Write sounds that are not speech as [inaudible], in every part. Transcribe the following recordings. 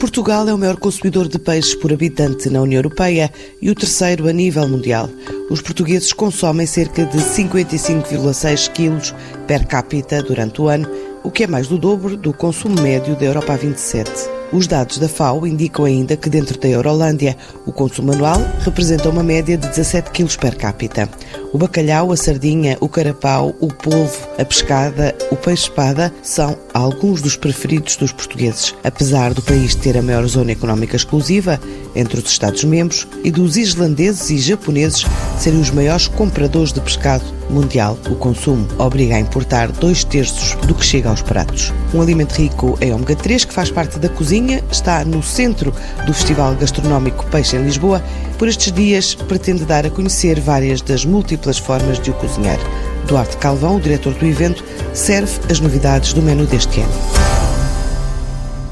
Portugal é o maior consumidor de peixes por habitante na União Europeia e o terceiro a nível mundial. Os portugueses consomem cerca de 55,6 quilos per capita durante o ano, o que é mais do dobro do consumo médio da Europa 27. Os dados da FAO indicam ainda que dentro da Eurolândia o consumo anual representa uma média de 17 kg per capita. O bacalhau, a sardinha, o carapau, o polvo, a pescada, o peixe-espada são alguns dos preferidos dos portugueses. Apesar do país ter a maior zona económica exclusiva entre os Estados-membros e dos islandeses e japoneses serem os maiores compradores de pescado mundial, o consumo obriga a importar dois terços do que chega aos pratos. Um alimento rico em ômega 3 que faz parte da cozinha está no centro do Festival Gastronómico Peixe em Lisboa. Por estes dias pretende dar a conhecer várias das múltiplas formas de o cozinhar. Duarte Calvão, o diretor do evento, serve as novidades do menu deste ano.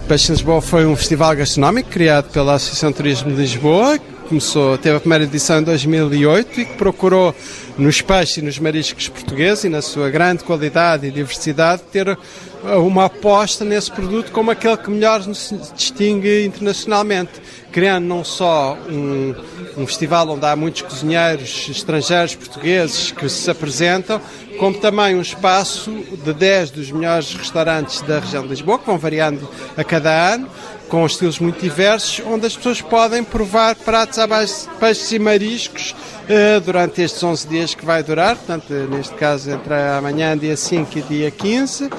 Peixe Lisboa foi um festival gastronómico criado pela Associação de Turismo de Lisboa, começou, teve a primeira edição em 2008 e que procurou nos peixes e nos mariscos portugueses e na sua grande qualidade e diversidade ter uma aposta nesse produto como aquele que melhor nos distingue internacionalmente, criando não só um, um festival onde há muitos cozinheiros estrangeiros, portugueses que se apresentam, como também um espaço de 10 dos melhores restaurantes da região de Lisboa, que vão variando a cada ano, com estilos muito diversos, onde as pessoas podem provar pratos à base de peixes e mariscos durante estes 11 dias que vai durar, portanto, neste caso entre amanhã, dia 5 e dia 15. Uh,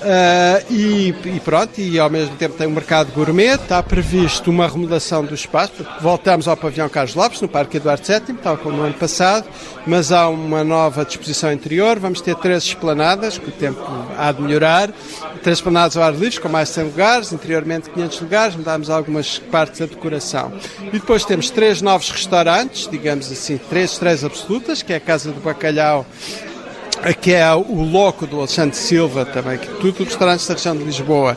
eh, e, e, pronto, e ao mesmo tempo tem um mercado gourmet, está previsto uma remodelação do espaço, voltamos ao pavilhão Carlos Lopes, no Parque Eduardo VII, tal como no ano passado, mas há uma nova disposição interior, vamos ter três esplanadas, que o tempo há de melhorar, três esplanadas ao ar livre, com mais de 100 lugares, interiormente 500 lugares, mudámos algumas partes da decoração. E depois temos três novos restaurantes, digamos assim, três estreias absolutas, que é a Casa do Bacalhau, que é o Loco do Alexandre Silva também, que tudo restaurantes da região de Lisboa,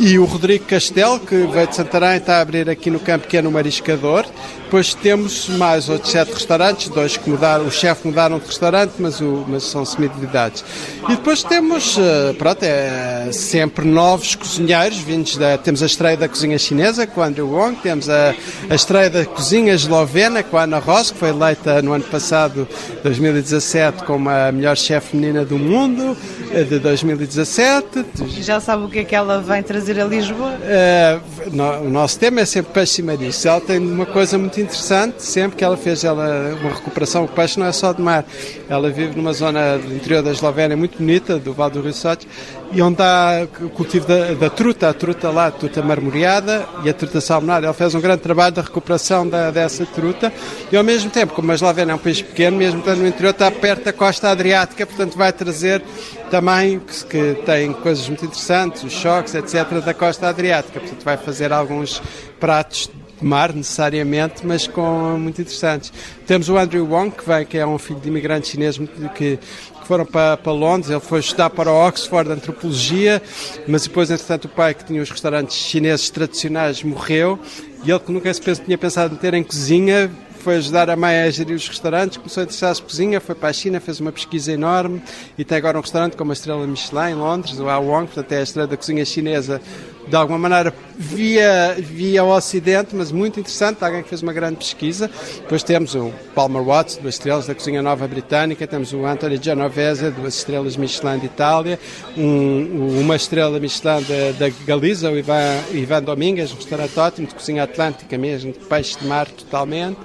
e o Rodrigo Castelo, que veio de Santarém, está a abrir aqui no campo, que é no Mariscador. Depois temos mais outros sete restaurantes, dois que mudaram, o chefe mudaram de restaurante, mas, o, mas são semi-devidades. E depois temos, eh, pronto, é, sempre novos cozinheiros, vindos da, temos a estreia da cozinha chinesa com o Andrew Wong, temos a, a estreia da cozinha eslovena com a Ana Ross, que foi eleita no ano passado, 2017, como a melhor chefe menina do mundo, de 2017. Já sabe o que é que ela vem trazer a Lisboa? Uh, no, o nosso tema é sempre peixe e. Ela tem uma coisa muito interessante, sempre que ela fez ela, uma recuperação, o peixe não é só de mar. Ela vive numa zona do interior da Eslovénia muito bonita, do Vale do Rio Sote, e onde há o cultivo da, da, truta, a truta lá, a truta marmoreada e a truta salmonada. Ela fez um grande trabalho da recuperação da, dessa truta e ao mesmo tempo, como a Eslovénia é um país pequeno, mesmo estando no interior, está perto da costa adriática, portanto vai trazer também que, que tem coisas muito interessantes, os choques, etc., da costa adriática. Portanto vai fazer alguns pratos mar necessariamente, mas com muito interessantes. Temos o Andrew Wong, que vem, que é um filho de imigrantes chineses que, que foram para, para, Londres, ele foi estudar para Oxford Antropologia, mas depois, entretanto, o pai, que tinha os restaurantes chineses tradicionais, morreu, e ele que nunca se tinha pensado em ter em cozinha, foi ajudar a mãe a gerir os restaurantes, começou a interessar-se cozinha, foi para a China, fez uma pesquisa enorme e tem agora um restaurante com uma estrela Michelin em Londres, o A Wong, portanto é a estrela da cozinha chinesa de alguma maneira via, via o Ocidente, mas muito interessante, alguém que fez uma grande pesquisa. Depois temos o Palmer Watts, duas estrelas da Cozinha Nova Britânica, temos o Anthony Genovese, duas estrelas Michelin de Itália, um, uma estrela Michelin da, Galiza, o Ivan, Ivan Domingues, um restaurante ótimo, de Cozinha Atlântica mesmo, de peixe de mar totalmente.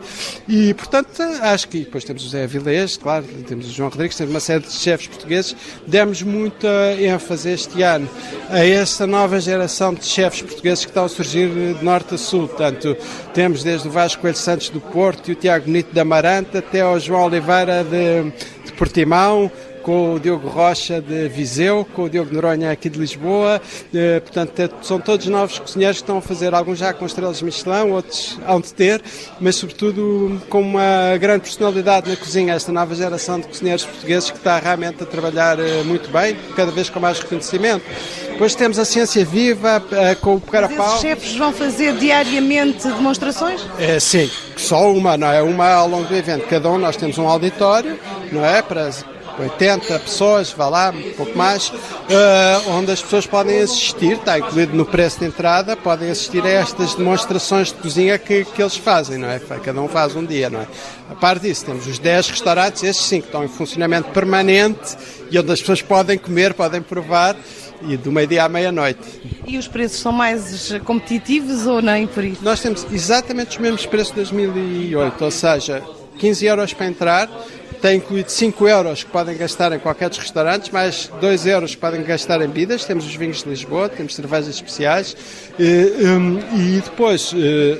E, portanto, acho que depois temos o Zé Avilés, claro, temos o João Rodrigues, temos uma série de chefes portugueses. Demos muita ênfase este ano a essa nova geração de chefes portugueses que estão a surgir de norte a sul. Portanto, temos desde o Vasco Coelho Santos do Porto e o Tiago Bonito da Amaranta até ao João Oliveira de, de Portimão, com o Diogo Rocha de Viseu, com o Diogo Noronha aqui de Lisboa. Eh, portanto, são todos novos cozinheiros que estão a fazer, alguns já com estrelas Michelin, outros hão de ter, mas sobretudo com uma grande personalidade na cozinha, esta nova geração de cozinheiros portugueses que está realmente a trabalhar eh, muito bem, cada vez com mais reconhecimento. Depois temos a Ciência Viva eh, com o Carapau. Os chefes vão fazer diariamente demonstrações? É, sim, só uma, não é? Uma ao longo do evento. Cada um nós temos um auditório, não é? Para 80 pessoas, vá lá, um pouco mais, uh, onde as pessoas podem assistir, está incluído no preço de entrada, podem assistir a estas demonstrações de cozinha que, que eles fazem, não é? Cada um faz um dia, não é? A parte disso, temos os 10 restaurantes, esses sim, que estão em funcionamento permanente e onde as pessoas podem comer, podem provar e do meio-dia à meia-noite. E os preços são mais competitivos ou nem por isso? Nós temos exatamente os mesmos preços de 2008, ou seja, 15 euros para entrar, tem incluído 5 euros que podem gastar em qualquer dos restaurantes, mais 2 euros que podem gastar em bebidas. Temos os vinhos de Lisboa, temos cervejas especiais. E, depois, eh,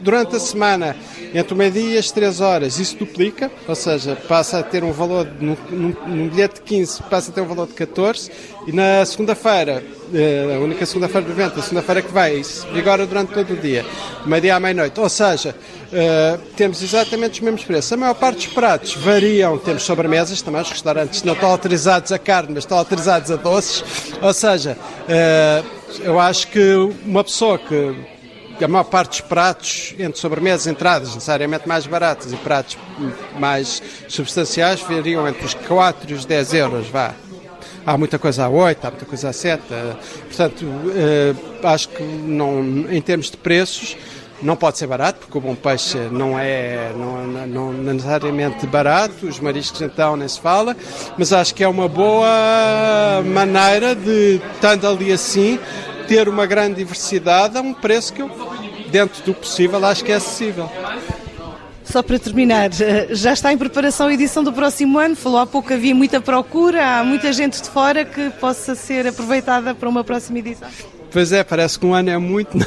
durante a semana, entre o meio-dia e as 3 horas, isso duplica, ou seja, passa a ter um valor, num, bilhete de 15, passa a ter um valor de 14. E na segunda-feira, eh, a única segunda-feira do evento, a segunda-feira que vai, isso vigora durante todo o dia, meio-dia à meia-noite. Ou seja, Uh, temos exatamente os mesmos preços. A maior parte dos pratos variam, temos sobremesas também, os restaurantes não estão autorizados a carne, mas estão autorizados a doces. Ou seja, uh, eu acho que uma pessoa que a maior parte dos pratos, entre sobremesas entradas, necessariamente mais baratos e pratos mais substanciais, variam entre os 4 e os 10 euros, vá. Há muita coisa a 8, há muita coisa a 7. Uh, portanto, uh, acho que não, em termos de preços, não pode ser barato, porque o bom peixe não é não, não, não necessariamente barato, os mariscos então nem se fala, mas acho que é uma boa maneira de, estando ali assim, ter uma grande diversidade a um preço que eu, dentro do possível, acho que é acessível. Só para terminar, eh, já está em preparação a edição do próximo ano? Falou há pouco que havia muita procura, há muita gente de fora que possa ser aproveitada para uma próxima edição? Pois é, parece que um ano é muito,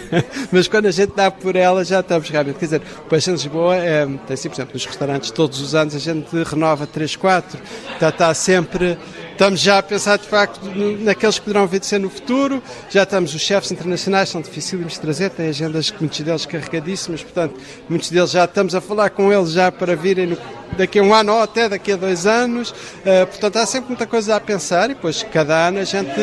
[laughs] mas quando a gente dá por ela já estamos realmente. Quer dizer, o Peixe em Lisboa é, tem assim, por exemplo, nos restaurantes todos os anos a gente renova 3, 4, já está sempre Estamos já a pensar, de facto, naqueles que poderão vir de ser no futuro. Já estamos, os chefes internacionais são dificílimos de trazer, têm agendas, muitos deles carregadíssimas, portanto, muitos deles já estamos a falar com eles já para virem no, daqui a um ano ou até daqui a dois anos. Uh, portanto, há sempre muita coisa a pensar e, depois, cada ano a gente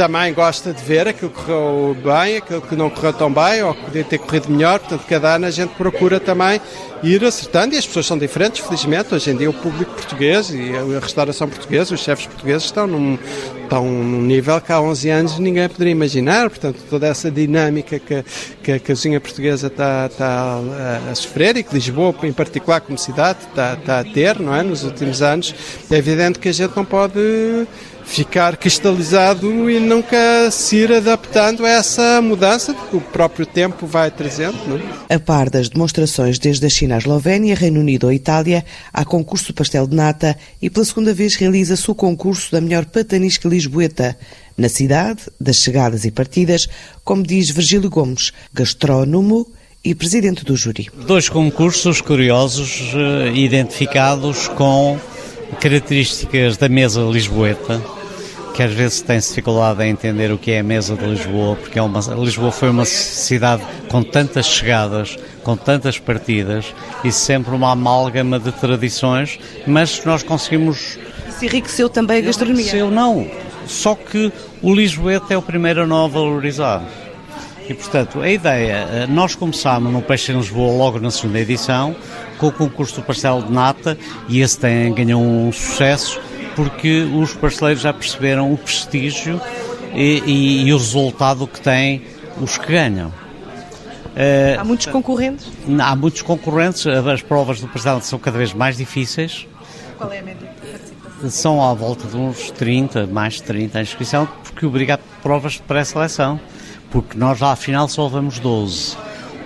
também gosta de ver aquilo que correu bem, aquilo que não correu tão bem ou que podia ter corrido melhor. Portanto, cada ano a gente procura também ir acertando e as pessoas são diferentes, felizmente. Hoje em dia o público português e a restauração portuguesa, os chefes portugueses estão num, estão num nível que há 11 anos ninguém poderia imaginar. Portanto, toda essa dinâmica que, que a cozinha portuguesa está, está a, a, sofrer e que Lisboa, em particular como cidade, está, está a ter não é? nos últimos anos, é evidente que a gente não pode ficar cristalizado e nunca se ir adaptando a essa mudança que o próprio tempo vai trazendo. Não? É? A par das demonstrações desde a China à Eslovénia, Reino Unido ou Itália, há concurso de pastel de nata e pela segunda vez realiza-se o concurso da melhor patanisca lisboeta. Na cidade, das chegadas e partidas, como diz Virgílio Gomes, gastrónomo e presidente do júri. Dois concursos curiosos eh, identificados com características da mesa lisboeta que às vezes tem dificuldade em entender o que é a mesa de Lisboa, porque é uma, Lisboa foi uma cidade com tantas chegadas, com tantas partidas e sempre uma amálgama de tradições, mas nós conseguimos. Se enriqueceu também a gastronomia? Enriqueceu, não. Só que o Lisboeta é o primeiro a não a valorizar. E, portanto, a ideia, eh, nós começámos no Peixe em Lisboa logo na segunda edição, com o concurso do parcelo de nata, e esse tem, ganhou um sucesso, porque os parceiros já perceberam o prestígio e, e, e o resultado que têm os que ganham. Eh, há muitos concorrentes? Há muitos concorrentes, as provas do parcelo são cada vez mais difíceis. Qual é a média? São à volta de uns 30, mais de 30 a inscrição, porque obriga a provas de pré-seleção, porque nós lá afinal só levamos 12.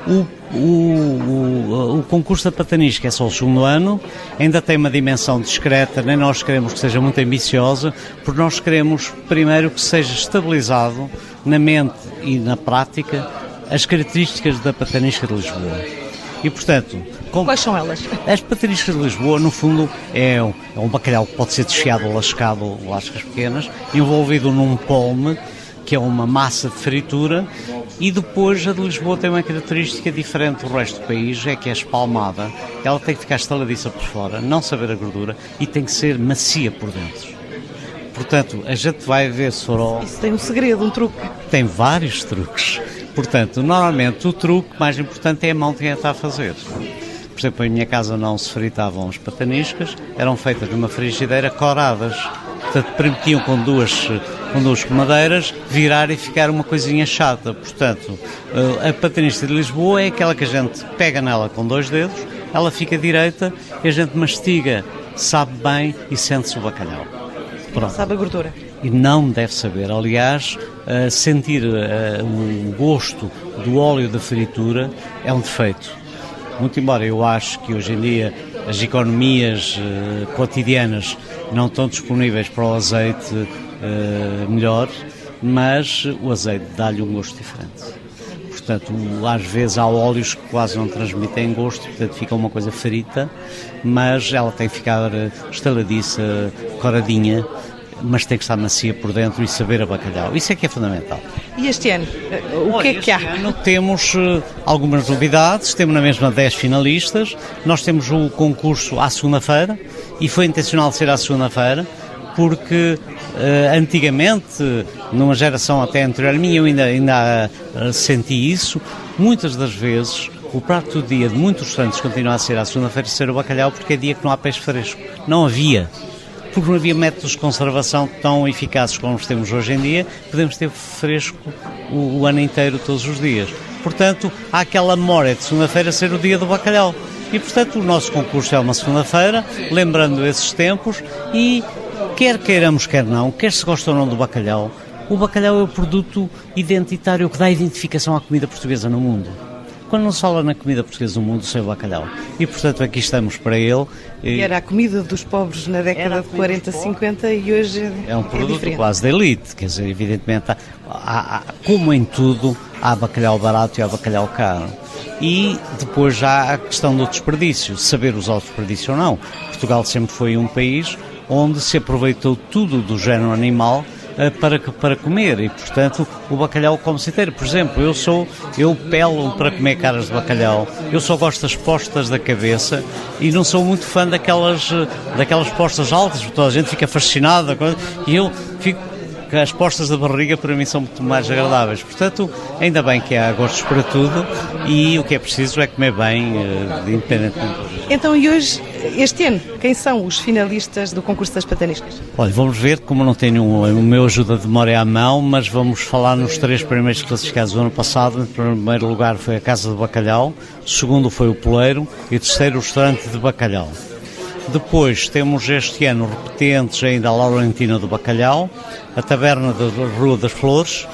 O, o, o, o, concurso da Patanisca é só o segundo ano, ainda tem uma dimensão discreta, nem nós queremos que seja muito ambiciosa, porque nós queremos primeiro que seja estabilizado na mente e na prática as características da Patanisca de Lisboa. E, portanto, com... Quais são elas? As pataniscas de Lisboa, no fundo, é um, é um bacalhau que pode ser desfiado ou lascado, ou lascas pequenas, envolvido num polme, que é uma massa de fritura, e depois a de Lisboa tem uma característica diferente do resto do país, é que é espalmada. Ela tem que ficar estaladiça por fora, não saber a gordura e tem que ser macia por dentro. Portanto, a gente vai ver for... Isso tem um segredo, um truque. Tem vários truques. Portanto, normalmente o truque mais importante é a mão que quem está a fazer. Por exemplo, em minha casa não se fritavam as pataniscas, eram feitas numa frigideira coradas. Portanto, permitiam com duas, com duas madeiras virar e ficar uma coisinha chata. Portanto, a patanisca de Lisboa é aquela que a gente pega nela com dois dedos, ela fica direita e a gente mastiga, sabe bem e sente-se o bacalhau. Pronto. Sabe a gordura. E não deve saber. Aliás, uh, sentir uh, o gosto do óleo da fritura é um defeito. Muito embora eu acho que hoje em dia as economias cotidianas não estão disponíveis para o azeite melhor, mas o azeite dá-lhe um gosto diferente. Portanto, às vezes há óleos que quase não transmitem gosto, portanto fica uma coisa frita, mas ela tem que ficar estaladiça, coradinha, mas tem que estar macia por dentro e saber a bacalhau. Isso é que é fundamental. E este ano, o que é que há? Ano temos algumas novidades, temos na mesma 10 finalistas, nós temos o concurso à segunda-feira e foi intencional ser à segunda-feira porque uh, antigamente, numa geração até anterior à minha, eu ainda, ainda uh, senti isso, muitas das vezes o prato do dia de muitos restaurantes continua a ser à segunda-feira ser o bacalhau porque é dia que não há peixe fresco. Não havia porque não havia métodos de conservação tão eficazes como os temos hoje em dia, podemos ter fresco o, o ano inteiro, todos os dias. Portanto, há aquela memória de segunda-feira ser o dia do bacalhau. E, portanto, o nosso concurso é uma segunda-feira, lembrando esses tempos, e quer queiramos, quer não, quer se gosta ou não do bacalhau, o bacalhau é o produto identitário que dá identificação à comida portuguesa no mundo quando não se fala na comida portuguesa do mundo, sem o bacalhau. E, portanto, aqui estamos para ele. E era a comida dos pobres na década de 40, 50 e hoje é, é um produto é quase da elite. Quer dizer, evidentemente, há, há, como em tudo, há bacalhau barato e há bacalhau caro. E depois já há a questão do desperdício, saber usar o desperdício ou não. Portugal sempre foi um país onde se aproveitou tudo do género animal eh, para, para comer e, portanto, o bacalhau come-se inteiro. Por exemplo, eu sou, eu pelo para comer caras de bacalhau, eu só gosto das postas da cabeça e não sou muito fã daquelas, eh, daquelas postas altas, porque toda a gente fica fascinada e eu fico as postas da barriga para mim são muito mais agradáveis. Portanto, ainda bem que há gostos para tudo e o que é preciso é comer bem, uh, independentemente. Então, e hoje, este ano, quem são os finalistas do concurso das pataniscas? Olha, vamos ver, como não tenho o meu ajuda de memória à mão, mas vamos falar nos três primeiros classificados do ano passado. Em primeiro lugar foi a Casa do Bacalhau, segundo foi o Poleiro e terceiro o Restaurante de Bacalhau. Depois temos este ano repetentes ainda a Laurentina do Bacalhau, a Taberna da Rua das Flores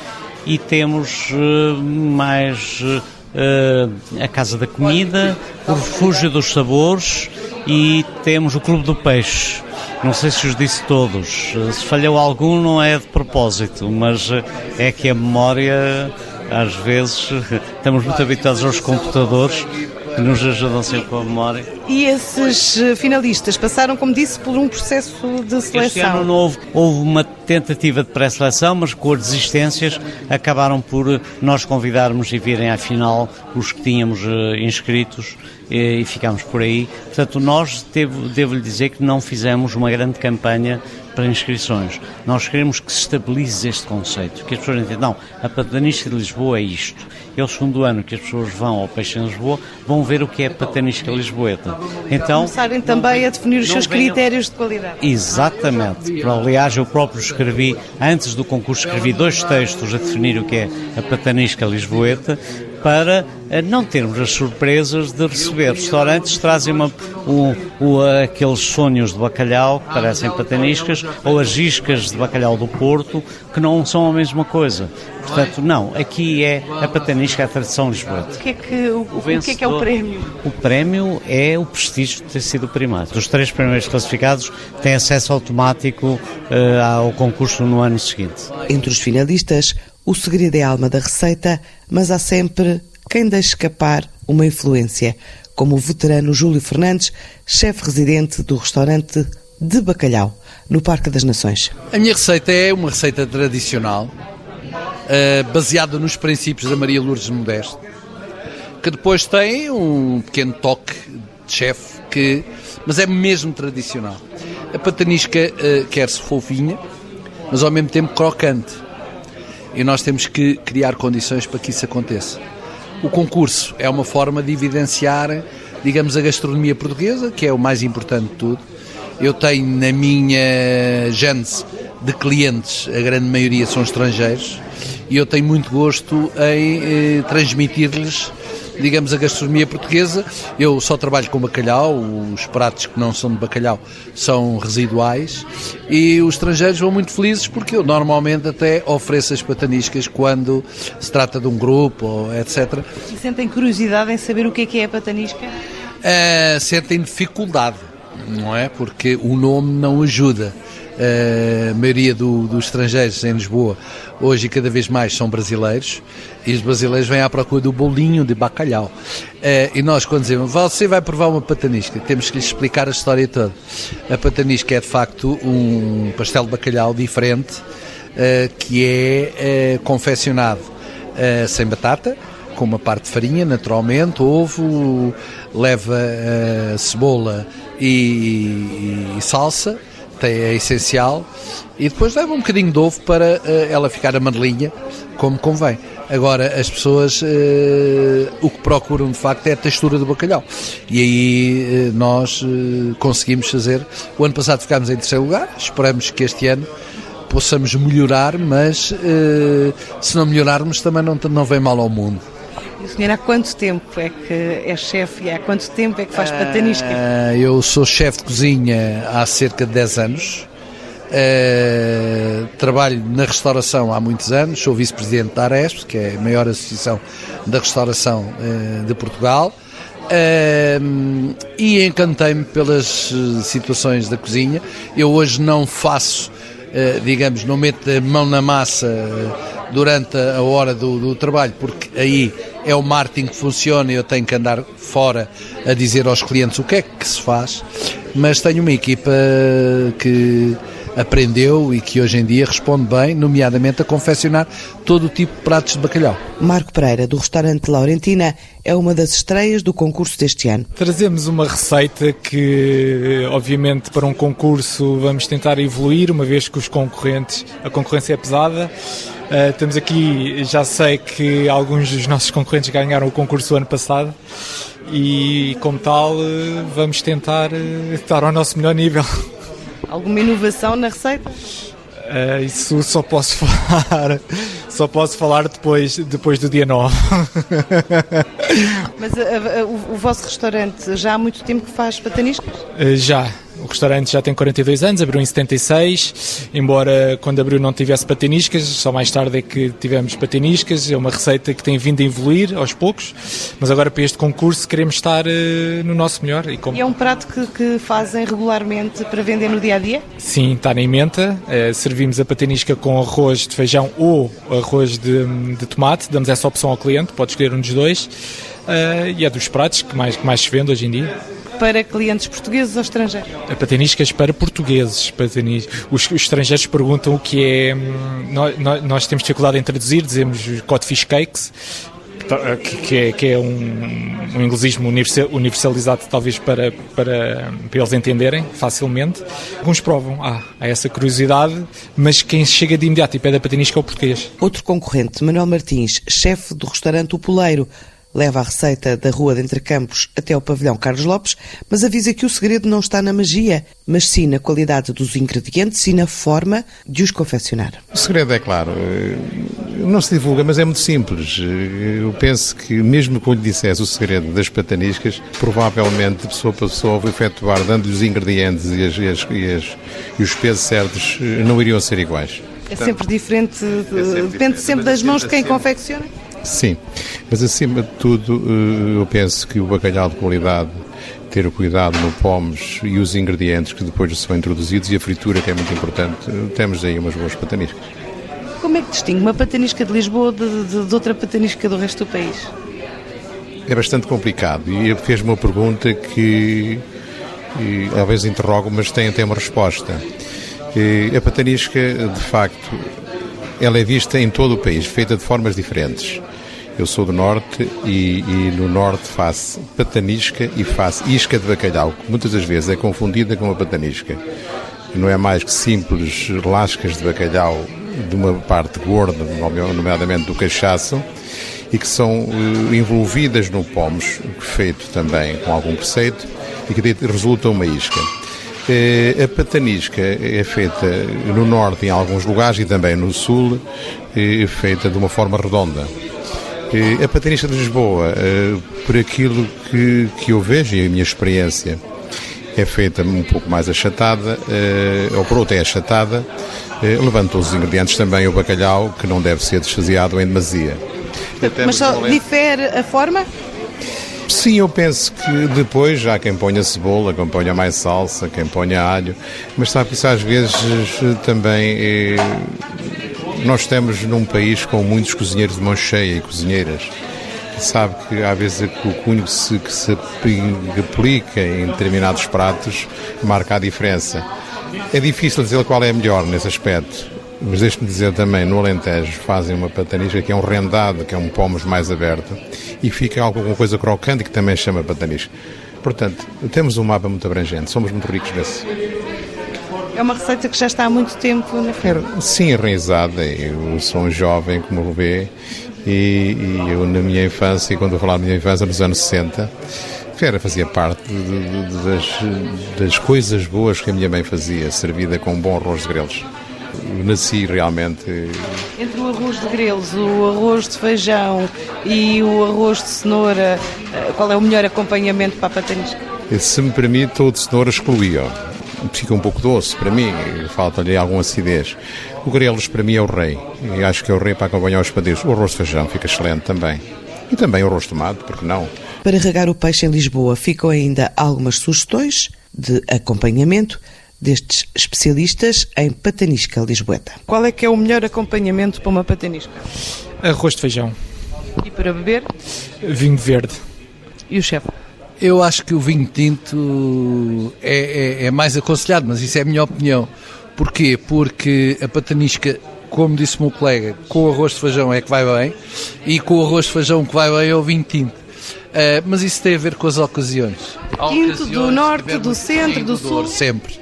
e temos uh, mais uh, a Casa da Comida, o Refúgio dos Sabores e temos o Clube do Peixe. Não sei se os disse todos. Se falhou algum, não é de propósito, mas é que a memória, às vezes, [laughs] estamos muito habituados aos computadores que nos ajudam sempre com a memória. E esses eh, finalistas passaram, como disse, por um processo de seleção? Este ano não houve, houve uma tentativa de pré-seleção, mas com as desistências acabaram por eh, nós convidarmos e virem à final os que tínhamos uh, inscritos e, e ficámos por aí. Portanto, nós devo-lhe dizer que não fizemos uma grande campanha para inscrições. Nós queremos que se estabilize este conceito, que as pessoas entendam, não, a patanisca de Lisboa é isto. É o segundo ano que as pessoas vão ao Peixe em Lisboa, vão ver o que é a patanisca lisboeta. Então, Começarem também a definir os seus critérios de qualidade. Exatamente. Aliás, eu próprio escrevi, antes do concurso, escrevi dois textos a definir o que é a patanisca lisboeta, para eh, não termos as surpresas de receber restaurantes que trazem uma, um, um, aqueles sonhos de bacalhau que parecem pataniscas ou as iscas de bacalhau do Porto que não são a mesma coisa. Portanto, não, aqui é a patanisca, a tradição lisboeta. O que é que, o, o, o que é, que é o prémio? O prémio é o prestígio de ter sido o primário. Os três primeiros classificados têm acesso automático uh, ao concurso no ano seguinte. Entre os finalistas, o segredo é a alma da receita, mas há sempre quem deixe escapar uma influência, como o veterano Júlio Fernandes, chefe residente do restaurante de bacalhau, no Parque das Nações. A minha receita é uma receita tradicional, uh, baseada nos princípios da Maria Lourdes Modesto, que depois tem um pequeno toque de chefe, que, mas é mesmo tradicional. A patanisca uh, quer-se fofinha, mas ao mesmo tempo crocante e nós temos que criar condições para que isso aconteça. O concurso é uma forma de evidenciar digamos, a gastronomia portuguesa, que é o mais importante de tudo. Eu tenho na minha gênese de clientes, a grande maioria são estrangeiros, e eu tenho muito gosto em eh, transmitir-lhes digamos, a gastronomia portuguesa. Eu só trabalho com bacalhau, os pratos que não são de bacalhau são residuais e os estrangeiros vão muito felizes porque eu normalmente até ofereço as pataniscas quando se trata de um grupo, etc. E sentem curiosidade em saber o que é que é a patanisca? Uh, sentem dificuldade, não é? Porque o nome não ajuda. Uh, a maioria do, dos estrangeiros em Lisboa hoje cada vez mais são brasileiros e os brasileiros vêm à procura do bolinho de bacalhau. Uh, e nós, quando dizemos, você vai provar uma patanisca, temos que lhe explicar a história toda. A patanisca é de facto um pastel de bacalhau diferente uh, que é confeccionado sem batata, com uma parte de farinha, naturalmente, ovo, leva cebola e, e salsa é essencial, e depois leva um bocadinho de ovo para uh, ela ficar amarelinha, como convém. Agora, as pessoas uh, o que procuram de facto é a textura do bacalhau. E aí uh, nós conseguimos fazer. O ano passado ficámos em terceiro lugar, esperamos que este ano possamos melhorar, mas se não melhorarmos também não, não vem mal ao mundo. E o senhor há quanto tempo é que é chefe e há quanto tempo é que faz patanisca? Uh, eu sou chefe de cozinha há cerca de 10 anos. Uh, trabalho na restauração há muitos anos, sou vice-presidente da Aresp, que é a maior associação da restauração uh, de Portugal. Uh, e encantei-me pelas situações da cozinha. Eu hoje não faço, digamos, não meto a mão na massa durante a hora do, do, trabalho, porque aí é o marketing que funciona e eu tenho que andar fora a dizer aos clientes o que é que se faz, mas tenho uma equipa que aprendeu e que hoje em dia responde bem, nomeadamente a confeccionar todo o tipo de pratos de bacalhau. Marco Pereira, do restaurante Laurentina, é uma das estreias do concurso deste ano. Trazemos uma receita que, obviamente, para um concurso vamos tentar evoluir, uma vez que os concorrentes, a concorrência é pesada. Uh, temos aqui, já sei que alguns dos nossos concorrentes ganharam o concurso ano passado e, como tal, vamos tentar uh, estar ao nosso melhor nível. [laughs] Alguma inovação na receita? Uh, isso só posso [laughs] falar só posso falar depois, depois do dia 9. Mas uh, uh, o, o, vosso restaurante já há muito tempo que faz pataniscas? já, restaurante já tem 42 anos, abriu em 76, embora quando abriu não tivesse patiniscas, só mais tarde é que tivemos patiniscas, é uma receita que tem vindo a evoluir aos poucos, mas agora para este concurso queremos estar uh, no nosso melhor. E, como... e, é um prato que, que, fazem regularmente para vender no dia a dia? Sim, está na emenda. Uh, servimos a patinisca com arroz de feijão ou arroz de, de tomate, damos essa opção ao cliente, pode escolher um dos dois. Uh, e é dos pratos que mais, que mais se vende hoje em dia para clientes portugueses ou estrangeiros? A pataniscas para portugueses. Patanis... Os, os, estrangeiros perguntam o que é. Hum, nós, nós, temos dificuldade em traduzir, dizemos codfish cakes, que é, que é um, um inglesismo universalizado talvez para, para, para eles entenderem facilmente. Alguns provam, ah, há essa curiosidade, mas quem chega de imediato e pede a patanisca é o português. Outro concorrente, Manuel Martins, chefe do restaurante O Poleiro, leva a receita da Rua de Entre Campos até ao pavilhão Carlos Lopes, mas avisa que o segredo não está na magia, mas sim na qualidade dos ingredientes e na forma de os confeccionar. O segredo é claro, eh, não se divulga, mas é muito simples. Eh, eu penso que mesmo que eu lhe dissesse o segredo das pataniscas, provavelmente pessoa para pessoa vou efetuar, dando-lhe os ingredientes e, as, e, as, e, as, e os pesos certos, eh, não iriam ser iguais. É sempre diferente, é sempre depende diferente, sempre das mãos de quem confecciona? Sim, mas acima de tudo eh, eu penso que o bacalhau de qualidade ter o cuidado no pomes e os ingredientes que depois são introduzidos e a fritura que é muito importante, temos aí umas boas pataniscas. Como é que distingue uma patanisca de Lisboa de, de, de outra patanisca do resto do país? É bastante complicado e fez-me uma pergunta que talvez interrogo, mas tem até uma resposta. E, a patanisca, de facto, ela é vista em todo o país, feita de formas diferentes. Eu sou do Norte e, e, no Norte faço patanisca e faço isca de bacalhau, que muitas das vezes é confundida com a patanisca. Não é mais que simples lascas de bacalhau de uma parte gorda, nomeadamente do cachaço, e que são uh, envolvidas no pomos, feito também com algum preceito, e que resulta uma isca. Uh, a patanisca é feita no norte em alguns lugares e também no sul, é feita de uma forma redonda. A patanisca de Lisboa, por aquilo que, que eu vejo e a minha experiência, é feita um pouco mais achatada, ou por outra é achatada, levanta os ingredientes também o bacalhau, que não deve ser desfaseado em demasia. Mas só difere a forma? Sim, eu penso que depois já quem ponha cebola, quem ponha mais salsa, quem ponha alho, mas sabe que isso às vezes também é... nós estamos num país com muitos cozinheiros de mão cheia e cozinheiras. Sabe que às vezes o cunho que se, que se aplica em determinados pratos marca a diferença. É difícil dizer qual é melhor nesse aspecto. Mas deixe-me dizer também, no Alentejo fazem uma patanisca que é um rendado, que é um pomos mais aberto, e fica alguma coisa crocante que também chama patanisca. Portanto, temos um mapa muito abrangente, somos muito ricos nesse. É uma receita que já está há muito tempo na feira? Sim, enraizada. Eu sou um jovem, como vê, e, e eu na minha infância, e quando eu falar da minha infância, nos anos 60, Fera fazia parte de, de, das, das coisas boas que a minha mãe fazia, servida com um bom arroz de grelos nasci realmente. Entre o arroz de grelos, o arroz de feijão e o arroz de cenoura, eh, qual é o melhor acompanhamento para a patanisca? Se me permite, o de cenoura excluía. Fica um pouco doce para mim, falta-lhe alguma acidez. O grelos para mim é o rei, e acho que é o rei para acompanhar os padeiros. O arroz de feijão fica excelente também. E também o arroz de tomate, porque não? Para regar o peixe em Lisboa ficam ainda algumas sugestões de acompanhamento destes especialistas em patanisca lisboeta. Qual é que é o melhor acompanhamento para uma patanisca? Arroz de feijão. E para beber? Vinho verde. E o chefe? Eu acho que o vinho tinto é, é, é, mais aconselhado, mas isso é a minha opinião. Porquê? Porque a patanisca, como disse o meu colega, com o arroz de feijão é que vai bem, e com o arroz de feijão que vai bem é o vinho tinto. Uh, mas isso tem a ver com as ocasiões. Tinto ocasiões, do norte, do centro, do, do sul? Douro, sempre.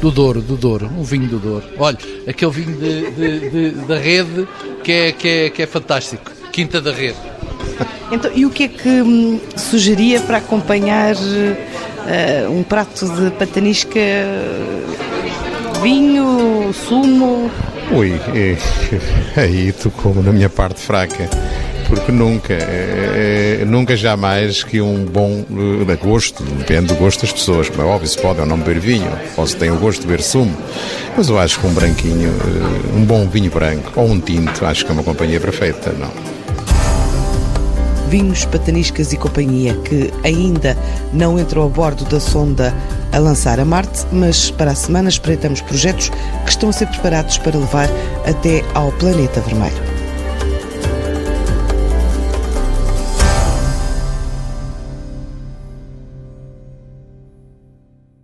Do Douro, do Douro, um vinho do Douro. Olha, aquele vinho de, de, de, da rede que é, que, é, que é fantástico. Quinta da Rede. Então, e o que é que hum, sugeria para acompanhar uh, um prato de patanisca? Vinho, sumo? Ui, é, [laughs] aí tocou na minha parte fraca porque nunca, é, é, nunca jamais que um bom de gosto, depende do gosto das pessoas, como é óbvio, se pode ou não beber vinho, ou se tem o gosto de beber sumo, mas eu acho que um branquinho, eh, um bom vinho branco ou um tinto, acho que é uma companhia perfeita, não? Vinhos, Pataniscas e Companhia, que ainda não entrou a bordo da sonda a lançar a Marte, mas para a semana espreitamos projetos que estão a ser preparados para levar até ao planeta vermelho.